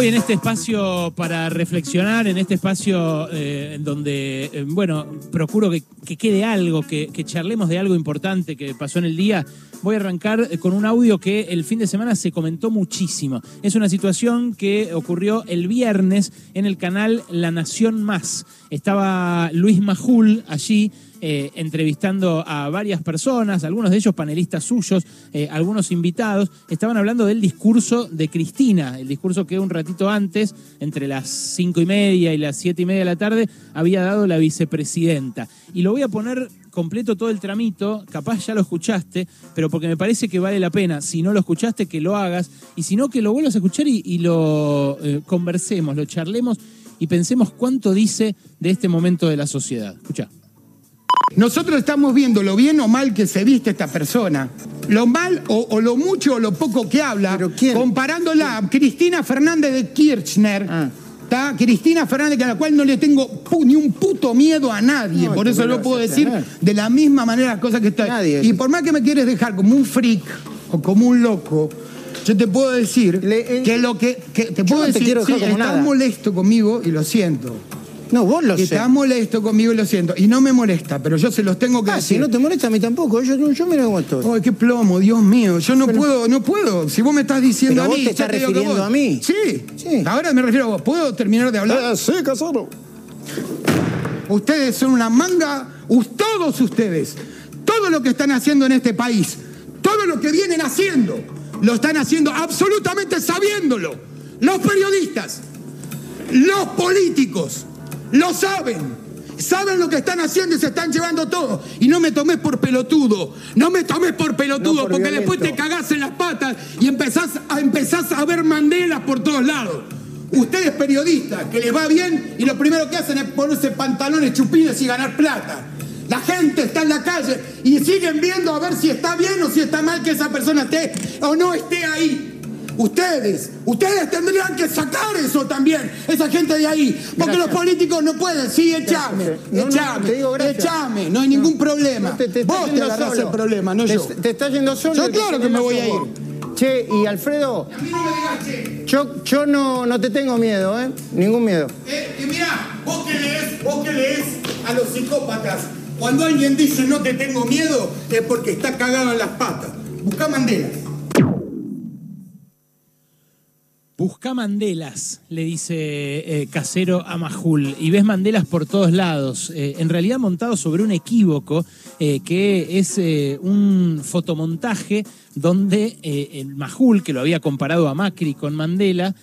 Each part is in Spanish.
Hoy en este espacio para reflexionar, en este espacio eh, en donde, eh, bueno, procuro que, que quede algo, que, que charlemos de algo importante que pasó en el día, voy a arrancar eh, con un audio que el fin de semana se comentó muchísimo. Es una situación que ocurrió el viernes en el canal La Nación Más. Estaba Luis Majul allí eh, entrevistando a varias personas, algunos de ellos panelistas suyos, eh, algunos invitados, estaban hablando del discurso de Cristina, el discurso que un ratito antes, entre las cinco y media y las siete y media de la tarde, había dado la vicepresidenta. Y lo voy a poner completo todo el tramito, capaz ya lo escuchaste, pero porque me parece que vale la pena, si no lo escuchaste, que lo hagas, y si no, que lo vuelvas a escuchar y, lo eh, conversemos, lo charlemos y pensemos cuánto dice de este momento de la sociedad. Escucha. Nosotros estamos viendo lo bien o mal que se viste esta persona, lo mal o, o lo mucho o lo poco que habla, comparándola a Cristina Fernández de Kirchner. Ah. ¿tá? Cristina Fernández, a la cual no le tengo ni un puto miedo a nadie. No, por ¿cómo eso vas puedo decir tener? de la misma manera las cosas que estoy. Nadie. Y por más que me quieres dejar como un freak o como un loco, yo te puedo decir Le- eh, que lo que, que te puedo no te decir, dejar sí, estás nada. molesto conmigo y lo siento. No, vos lo sé. Estás molesto conmigo y lo siento. Y no me molesta, pero yo se los tengo que Ah, decir. si no te molesta a mí tampoco. Yo, yo mira cómo estoy. Ay, qué plomo, Dios mío. Yo no puedo, no puedo. Si vos me estás diciendo Pero a vos mí. te yo estás que refiriendo vos- a mí. Sí. Sí. Ahora me refiero a vos. ¿Puedo terminar de hablar? sí, casado. Ustedes son una manga, todos ustedes, todo lo que están haciendo en este país, todo lo que vienen haciendo, lo están haciendo absolutamente sabiéndolo. Los periodistas, los políticos, lo saben. Saben lo que están haciendo y se están llevando todo. Y no me tomes por pelotudo. No me tomes por pelotudo, No por porque violento. después te cagás en las patas y empezás a, empezás a ver mandelas por todos lados. Ustedes periodistas, que les va bien y lo primero que hacen es ponerse pantalones chupines y ganar plata. La gente está en la calle y siguen viendo a ver si está bien o si está mal que esa persona esté o no esté ahí. Ustedes, ustedes tendrían que sacar eso también, esa gente de ahí. Porque Gracias. los políticos no pueden. Sí, echame, No, no, echame, te no hay ningún problema. Te, te Vos te agarrás solo. el problema, no yo. Te estás yendo solo. Yo claro que me voy a vos. Che, y Alfredo, A mí no me digas che. yo, yo no, no te tengo miedo, ¿eh? Ningún miedo. Eh, y mirá, vos que lees, vos que lees a los psicópatas, cuando alguien dice no te tengo miedo, es porque está cagado en las patas. Busca Mandela. Busca Mandelas, le dice eh, Casero a Majul, y ves Mandelas por todos lados, eh, en realidad montado sobre un equívoco, eh, que es un fotomontaje donde el Majul, que lo había comparado a Macri con Mandela,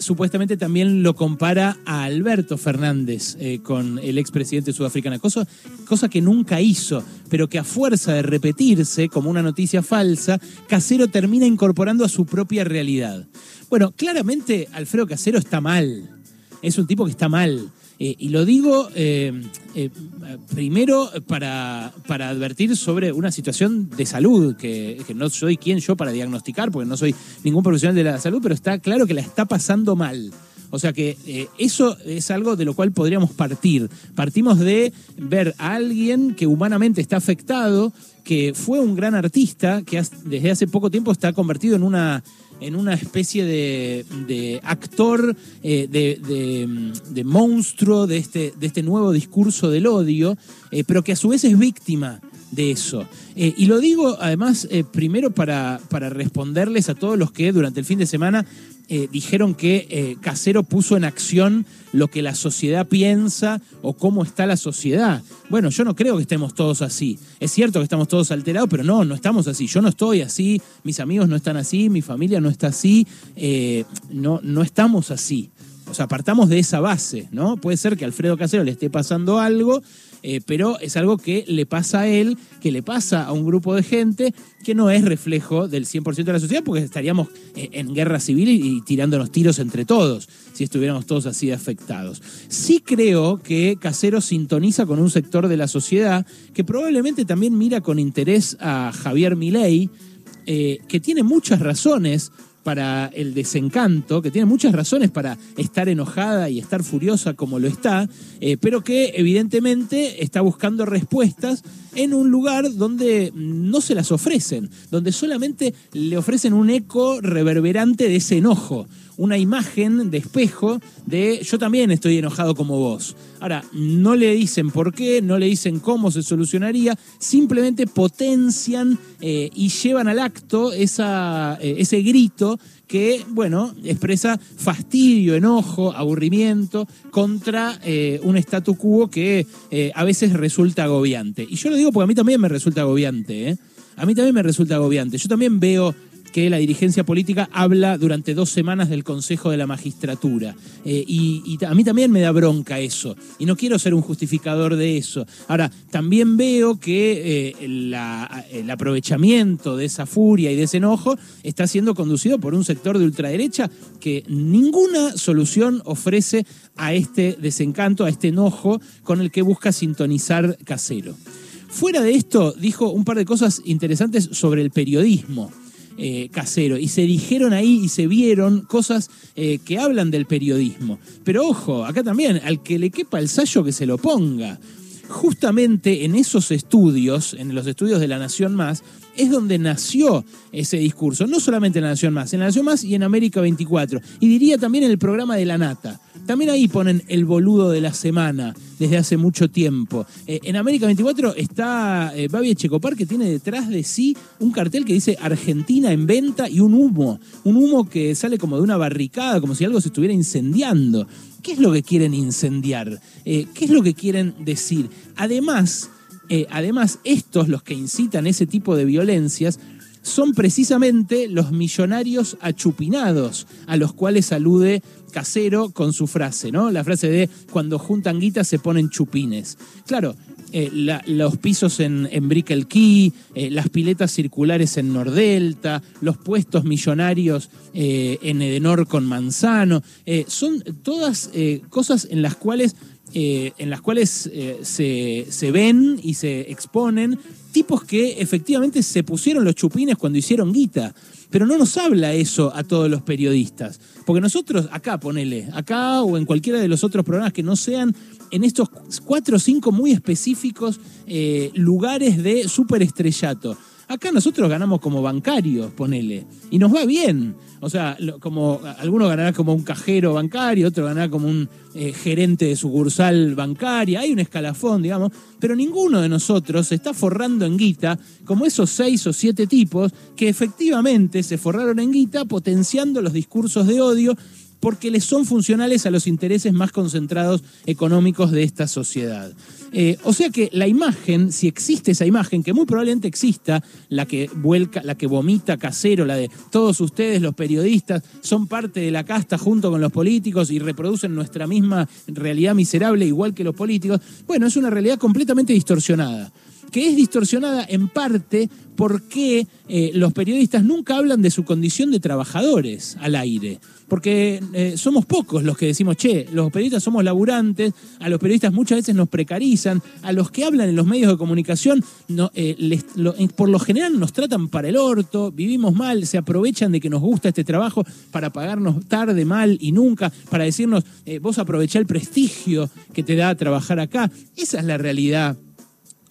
supuestamente también lo compara a Alberto Fernández con el expresidente sudafricano, cosa, cosa que nunca hizo, pero que a fuerza de repetirse como una noticia falsa, Casero termina incorporando a su propia realidad. Bueno, claramente Alfredo Casero está mal. Es un tipo que está mal. Eh, y lo digo eh, eh, primero para, para advertir sobre una situación de salud, que, que no soy quien yo para diagnosticar, porque no soy ningún profesional de la salud, pero está claro que la está pasando mal. O sea que eso es algo de lo cual podríamos partir. Partimos de ver a alguien que humanamente está afectado, que fue un gran artista, que desde hace poco tiempo está convertido en una, en una especie de, de actor, eh, de, de- monstruo de este, de este nuevo discurso del odio, eh, pero que a su vez es víctima de eso. Eh, y lo digo además primero para, para responderles a todos los que durante el fin de semana eh, dijeron que eh, Casero puso en acción lo que la sociedad piensa o cómo está la sociedad. Bueno, yo no creo que estemos todos así. Es cierto que estamos todos alterados, pero no, no estamos así. Yo no estoy así, mis amigos no están así, mi familia no está así, eh, no, no estamos así. O sea, partamos de esa base, ¿no? Puede ser que a Alfredo Casero le esté pasando algo, eh, pero es algo que le pasa a él, que le pasa a un grupo de gente que no es reflejo del 100% de la sociedad, porque estaríamos eh, en guerra civil y, y tirándonos tiros entre todos, si estuviéramos todos así afectados. Sí creo que Casero sintoniza con un sector de la sociedad que probablemente también mira con interés a Javier Milei, eh, que tiene muchas razones para el desencanto, que tiene muchas razones para estar enojada y estar furiosa como lo está, eh, pero que evidentemente está buscando respuestas en un lugar donde no se las ofrecen, donde solamente le ofrecen un eco reverberante de ese enojo, una imagen de espejo de yo también estoy enojado como vos. Ahora, no le dicen por qué, no le dicen cómo se solucionaría, simplemente potencian eh, y llevan al acto eh, ese grito que, bueno, expresa fastidio, enojo, aburrimiento contra eh, un statu quo que a veces resulta agobiante. Y yo lo digo porque a mí también me resulta agobiante, ¿eh? A mí también me resulta agobiante. Yo también veo que la dirigencia política habla durante dos semanas del Consejo de la Magistratura. Eh, y, a mí también me da bronca eso. Y no quiero ser un justificador de eso. Ahora, también veo que eh, el aprovechamiento de esa furia y de ese enojo está siendo conducido por un sector de ultraderecha que ninguna solución ofrece a este desencanto, a este enojo con el que busca sintonizar casero. Fuera de esto, dijo un par de cosas interesantes sobre el periodismo eh, casero. Y se dijeron ahí y se vieron cosas eh, que hablan del periodismo. Pero ojo, acá también, al que le quepa el sallo que se lo ponga. Justamente en esos estudios, en los estudios de La Nación Más, es donde nació ese discurso. No solamente en La Nación Más, en La Nación Más y en América 24. Y diría también en el programa de La Nata. También ahí ponen el boludo de la semana desde hace mucho tiempo. Eh, en América 24 está eh, Babi Echecopar que tiene detrás de sí un cartel que dice Argentina en venta y un humo. Un humo que sale como de una barricada, como si algo se estuviera incendiando. ¿Qué es lo que quieren incendiar? Eh, ¿Qué es lo que quieren decir? Además, eh, además, estos, los que incitan ese tipo de violencias, son precisamente los millonarios achupinados a los cuales alude Casero con su frase, ¿no? La frase de cuando juntan guita se ponen chupines. Claro, eh, los pisos en, en Brickell Key, eh, las piletas circulares en Nordelta, los puestos millonarios en Edenor con Manzano, son todas cosas en las cuales eh, en las cuales eh, se, se ven y se exponen tipos que efectivamente se pusieron los chupines cuando hicieron guita. Pero no nos habla eso a todos los periodistas. Porque nosotros, acá ponele, acá o en cualquiera de los otros programas que no sean en estos cuatro o cinco muy específicos eh, lugares de superestrellato. Acá nosotros ganamos como bancarios, ponele. Y nos va bien. O sea, como alguno ganará como un cajero bancario, otro ganará como un eh, gerente de sucursal bancaria. Hay un escalafón, digamos. Pero ninguno de nosotros se está forrando en guita como esos seis o siete tipos que efectivamente se forraron en guita potenciando los discursos de odio porque les son funcionales a los intereses más concentrados económicos de esta sociedad. Eh, o sea que la imagen, si existe esa imagen, que muy probablemente exista, la que vuelca, la que vomita casero, la de todos ustedes, los periodistas, son parte de la casta junto con los políticos y reproducen nuestra misma realidad miserable igual que los políticos, bueno, es una realidad completamente distorsionada que es distorsionada en parte porque eh, los periodistas nunca hablan de su condición de trabajadores al aire. Porque eh, somos pocos los que decimos, che, los periodistas somos laburantes, a los periodistas muchas veces nos precarizan, a los que hablan en los medios de comunicación, eh, en- por lo general nos tratan para el orto, vivimos mal, se aprovechan de que nos gusta este trabajo para pagarnos tarde, mal y nunca, para decirnos, eh, vos aprovechá el prestigio que te da trabajar acá. Esa es la realidad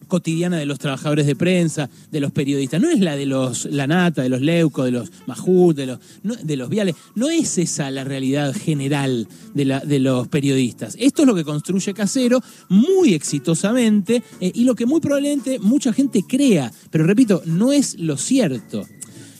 cotidiana de los trabajadores de prensa, de los periodistas. No es la de los La Nata, de los Leuco, de los Majut, de los, no- de los Viales. No es esa la realidad general de, la- de los periodistas. Esto es lo que construye Casero muy exitosamente eh, y lo que muy probablemente mucha gente crea. Pero repito, no es lo cierto.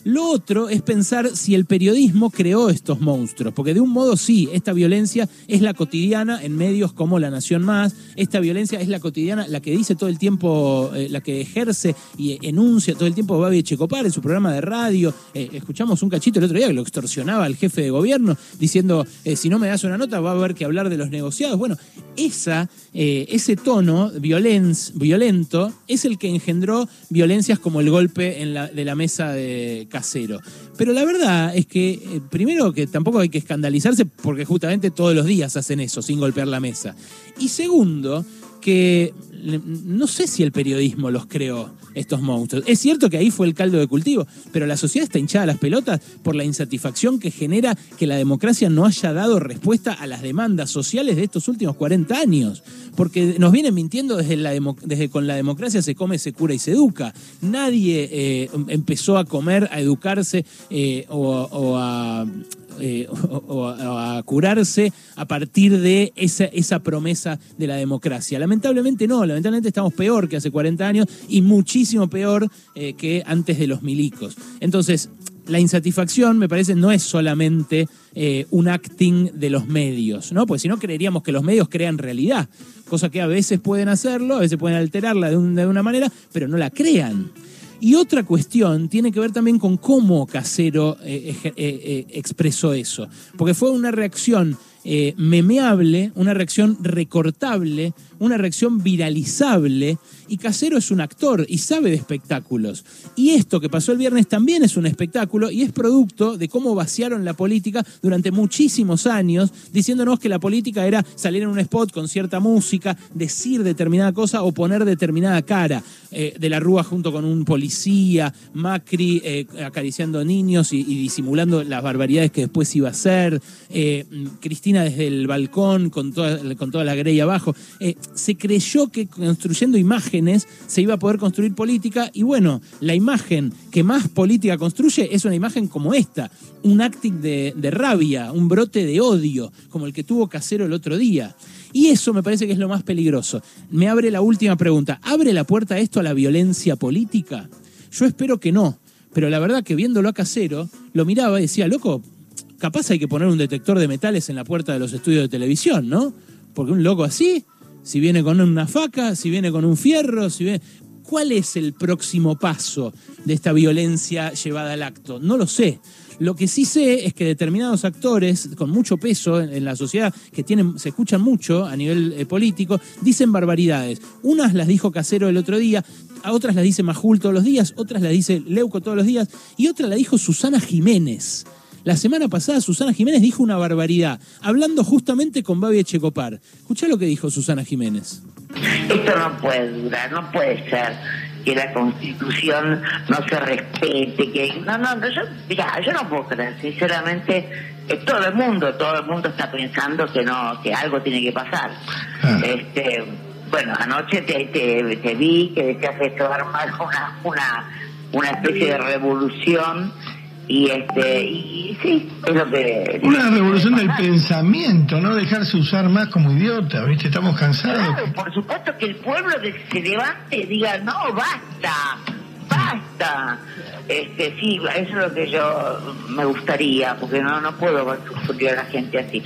Lo otro es pensar si el periodismo creó estos monstruos, porque de un modo sí, esta violencia es la cotidiana en medios como La Nación Más, esta violencia es la cotidiana, la que dice todo el tiempo, eh, la que ejerce y enuncia todo el tiempo Babi Checopar en su programa de radio. Eh, escuchamos un cachito el otro día que lo extorsionaba al jefe de gobierno diciendo, eh, si no me das una nota va a haber que hablar de los negociados. Bueno, esa, ese tono violento es el que engendró violencias como el golpe de la mesa de casero. Pero la verdad es que, eh, primero, que tampoco hay que escandalizarse porque justamente todos los días hacen eso, sin golpear la mesa. Y segundo, que no sé si el periodismo los creó, estos monstruos. Es cierto que ahí fue el caldo de cultivo, pero la sociedad está hinchada a las pelotas por la insatisfacción que genera que la democracia no haya dado respuesta a las demandas sociales de estos últimos 40 años. Porque nos vienen mintiendo desde, la desde con la democracia se come, se cura y se educa. Nadie eh, empezó a comer, a educarse eh, o a eh, o, a curarse a partir de esa, esa promesa de la democracia. Lamentablemente no, lamentablemente estamos peor que hace 40 años y muchísimo peor eh, que antes de los milicos. Entonces, la insatisfacción, me parece, no es solamente eh, un acting de los medios, ¿no? Porque si no, creeríamos que los medios crean realidad, cosa que a veces pueden hacerlo, a veces pueden alterarla de una manera, pero no la crean. Y otra cuestión tiene que ver también con cómo Casero eh, eh, eh, expresó eso, porque fue una reacción eh, memeable, una reacción recortable, una reacción viralizable, y Casero es un actor y sabe de espectáculos. Y esto que pasó el viernes también es un espectáculo y es producto de cómo vaciaron la política durante muchísimos años, diciéndonos que la política era salir en un spot con cierta música, decir determinada cosa o poner determinada cara. Eh, de la Rúa junto con un policía, Macri eh, acariciando niños y, disimulando las barbaridades que después iba a hacer, eh, Cristina desde el balcón con toda, con la grey abajo. Eh, se creyó que construyendo imágenes se iba a poder construir política y bueno, la imagen que más política construye es una imagen como esta, un acting de, de rabia, un brote de odio, como el que tuvo Casero el otro día. Y eso me parece que es lo más peligroso. Me abre la última pregunta. ¿Abre la puerta esto a la violencia política? Yo espero que no. Pero la verdad que viéndolo a Casero, lo miraba y decía, loco, capaz hay que poner un detector de metales en la puerta de los estudios de televisión, ¿no? Porque un loco así, si viene con una faca, si viene con un fierro, si viene... ¿Cuál es el próximo paso de esta violencia llevada al acto? No lo sé. Lo que sí sé es que determinados actores con mucho peso en, la sociedad, que tienen, se escuchan mucho a nivel eh, político, dicen barbaridades. Unas las dijo Casero el otro día, a otras las dice Majul todos los días, otras las dice Leuco todos los días, y otra la dijo Susana Jiménez. La semana pasada Susana Jiménez dijo una barbaridad, hablando justamente con Babi Echecopar. Escuchá lo que dijo Susana Jiménez. Esto no puede durar, no puede ser que la constitución no se respete, que no, no, no, yo, mira, yo no puedo creer, sinceramente, eh, todo el mundo, todo el mundo está pensando que no, que algo tiene que pasar. Ah. Este, bueno, anoche te, te, te vi que decías esto armar una, una, una especie de revolución y este, y sí, es lo que Una revolución del pensamiento, no dejarse usar más como idiota, ¿viste? Estamos cansados. Claro, por supuesto que el pueblo se levante y diga, no, basta, basta. Este, sí, eso es lo que yo me gustaría, porque no, no puedo sufrir a la gente así.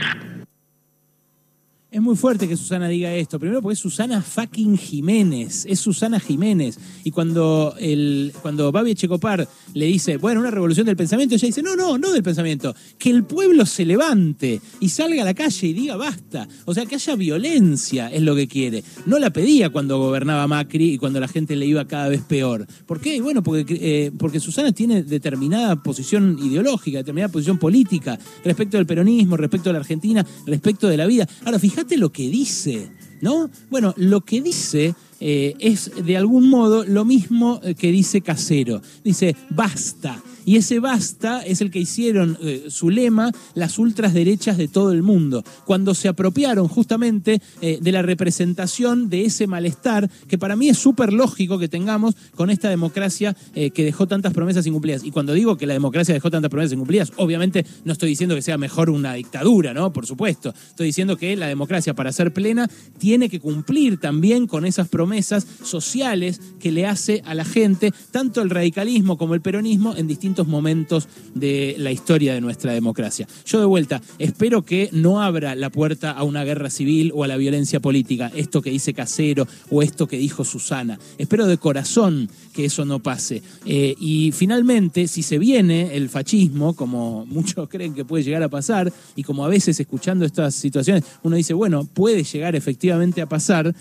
Es muy fuerte que Susana diga esto. Primero porque es Susana fucking Jiménez. Es Susana Jiménez. Y cuando, el, cuando Babi Echecopar le dice, bueno, una revolución del pensamiento, ella dice, no, no, no del pensamiento. Que el pueblo se levante y salga a la calle y diga basta. O sea, que haya violencia es lo que quiere. No la pedía cuando gobernaba Macri y cuando la gente le iba cada vez peor. ¿Por qué? Bueno, porque, eh, porque Susana tiene determinada posición ideológica, determinada posición política respecto del peronismo, respecto de la Argentina, respecto de la vida. Ahora, fíjate lo que dice, ¿no? Bueno, lo que dice eh, es de algún modo lo mismo eh, que dice Casero. Dice, basta. Y ese basta es el que hicieron eh, su lema las ultrasderechas de todo el mundo, cuando se apropiaron justamente eh, de la representación de ese malestar que para mí es súper lógico que tengamos con esta democracia eh, que dejó tantas promesas incumplidas. Y cuando digo que la democracia dejó tantas promesas incumplidas, obviamente no estoy diciendo que sea mejor una dictadura, ¿no? Por supuesto. Estoy diciendo que la democracia, para ser plena, tiene que cumplir también con esas promesas sociales que le hace a la gente, tanto el radicalismo como el peronismo, en distintos momentos de la historia de nuestra democracia. Yo de vuelta, espero que no abra la puerta a una guerra civil o a la violencia política, esto que dice Casero o esto que dijo Susana. Espero de corazón que eso no pase. Eh, y finalmente, si se viene el fascismo, como muchos creen que puede llegar a pasar, y como a veces escuchando estas situaciones uno dice, bueno, puede llegar efectivamente a pasar,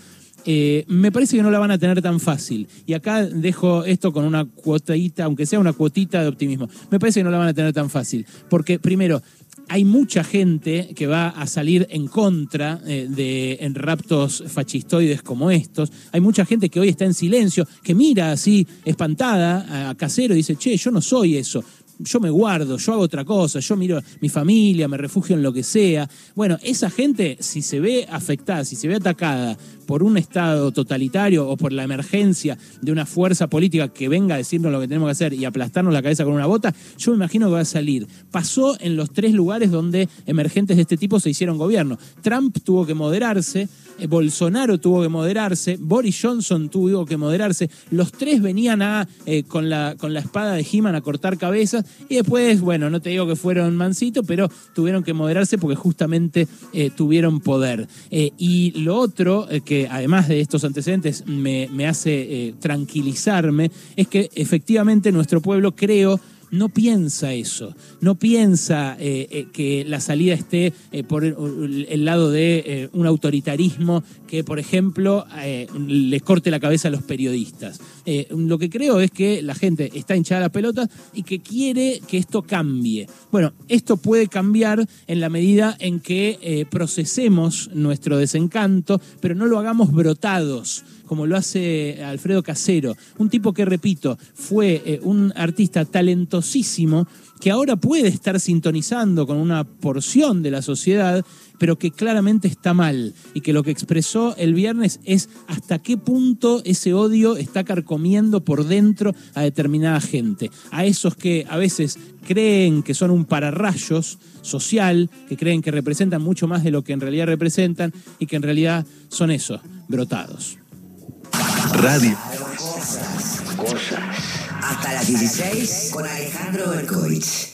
eh, me parece que no la van a tener tan fácil. Y acá dejo esto con una cuotita, aunque sea una cuotita de optimismo. Me parece que no la van a tener tan fácil. Porque, primero, hay mucha gente que va a salir en contra eh, de en raptos fascistoides como estos. Hay mucha gente que hoy está en silencio, que mira así espantada a Casero y dice, che, yo no soy eso yo me guardo, yo hago otra cosa, yo miro mi familia, me refugio en lo que sea. Bueno, esa gente, si se ve afectada, si se ve atacada por un Estado totalitario o por la emergencia de una fuerza política que venga a decirnos lo que tenemos que hacer y aplastarnos la cabeza con una bota, yo me imagino que va a salir. Pasó en los tres lugares donde emergentes de este tipo se hicieron gobierno. Trump tuvo que moderarse, eh, Bolsonaro tuvo que moderarse, Boris Johnson tuvo que moderarse, los tres venían a, eh, con, la, con la espada de He-Man a cortar cabezas y después, bueno, no te digo que fueron mansitos, pero tuvieron que moderarse porque justamente eh, tuvieron poder. Y lo otro, eh, además de estos antecedentes me, me hace eh, tranquilizarme, es que efectivamente nuestro pueblo creo no piensa eso, no piensa eh, eh, que la salida esté eh, por el, lado de un autoritarismo que, por ejemplo, les corte la cabeza a los periodistas. Lo que creo es que la gente está hinchada las pelotas y que quiere que esto cambie. Bueno, esto puede cambiar en la medida en que procesemos nuestro desencanto, pero no lo hagamos brotados como lo hace Alfredo Casero, un tipo que, repito, fue eh, un artista talentosísimo que ahora puede estar sintonizando con una porción de la sociedad, pero que claramente está mal y que lo que expresó el viernes es hasta qué punto ese odio está carcomiendo por dentro a determinada gente, a esos que a veces creen que son un pararrayos social, que creen que representan mucho más de lo que en realidad representan y que en realidad son esos, brotados. Radio. Hasta las 16 con Alejandro Berkovich.